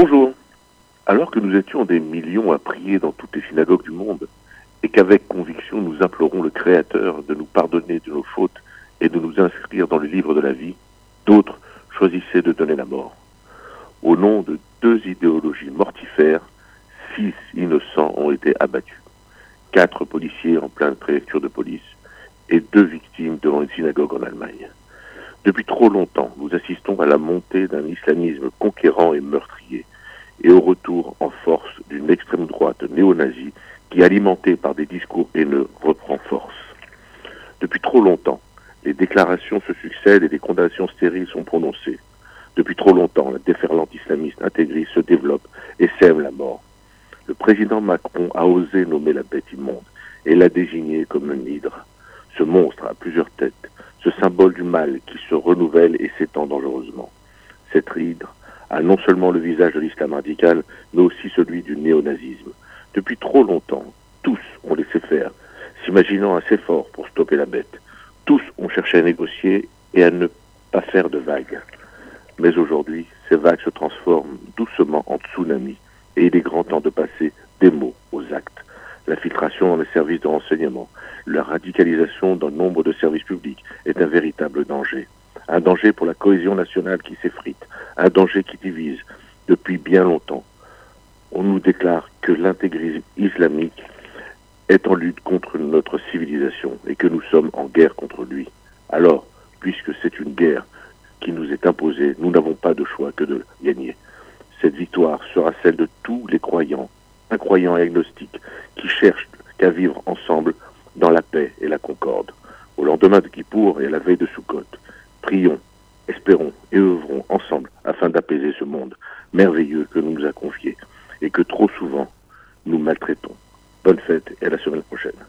Bonjour. Alors que nous étions des millions à prier dans toutes les synagogues du monde, et qu'avec conviction nous implorons le Créateur de nous pardonner de nos fautes et de nous inscrire dans le livre de la vie, d'autres choisissaient de donner la mort. Au nom de deux idéologies mortifères, six innocents ont été abattus. Quatre policiers en pleine préfecture de police et deux victimes devant une synagogue en Allemagne. Depuis trop longtemps, nous assistons à la montée d'un islamisme conquérant et meurtrier, et au retour en force d'une extrême droite néo-nazie qui, alimentée par des discours haineux, reprend force. Depuis trop longtemps, les déclarations se succèdent et des condamnations stériles sont prononcées. Depuis trop longtemps, la déferlante islamiste intégriste se développe et sème la mort. Le président Macron a osé nommer la bête immonde et l'a désignée comme un hydre. Ce monstre a plusieurs têtes, ce symbole du mal qui se renouvelle et s'étend dangereusement. Cette hydre a non seulement le visage de l'islam radical, mais aussi celui du néonazisme. Depuis trop longtemps, tous ont laissé faire, s'imaginant assez fort pour stopper la bête. Tous ont cherché à négocier et à ne pas faire de vagues. Mais aujourd'hui, ces vagues se transforment doucement en tsunamis et il est grand temps de passer des mots aux actes. L'infiltration dans les services de renseignement, la radicalisation dans nombre de services publics est un véritable danger. Un danger pour la cohésion nationale qui s'effrite, un danger qui divise depuis bien longtemps. On nous déclare que l'intégrisme islamique est en lutte contre notre civilisation et que nous sommes en guerre contre lui. Alors, puisque c'est une guerre qui nous est imposée, nous n'avons pas de choix que de gagner. Cette victoire sera celle de tous les croyants, incroyants et agnostiques, qui cherchent qu'à vivre ensemble dans la paix et la concorde. Au lendemain de Kippour et à la veille de Sukkot, prions, espérons et œuvrons ensemble afin d'apaiser ce monde merveilleux que nous nous a confié et que trop souvent nous maltraitons. Bonne fête et à la semaine prochaine.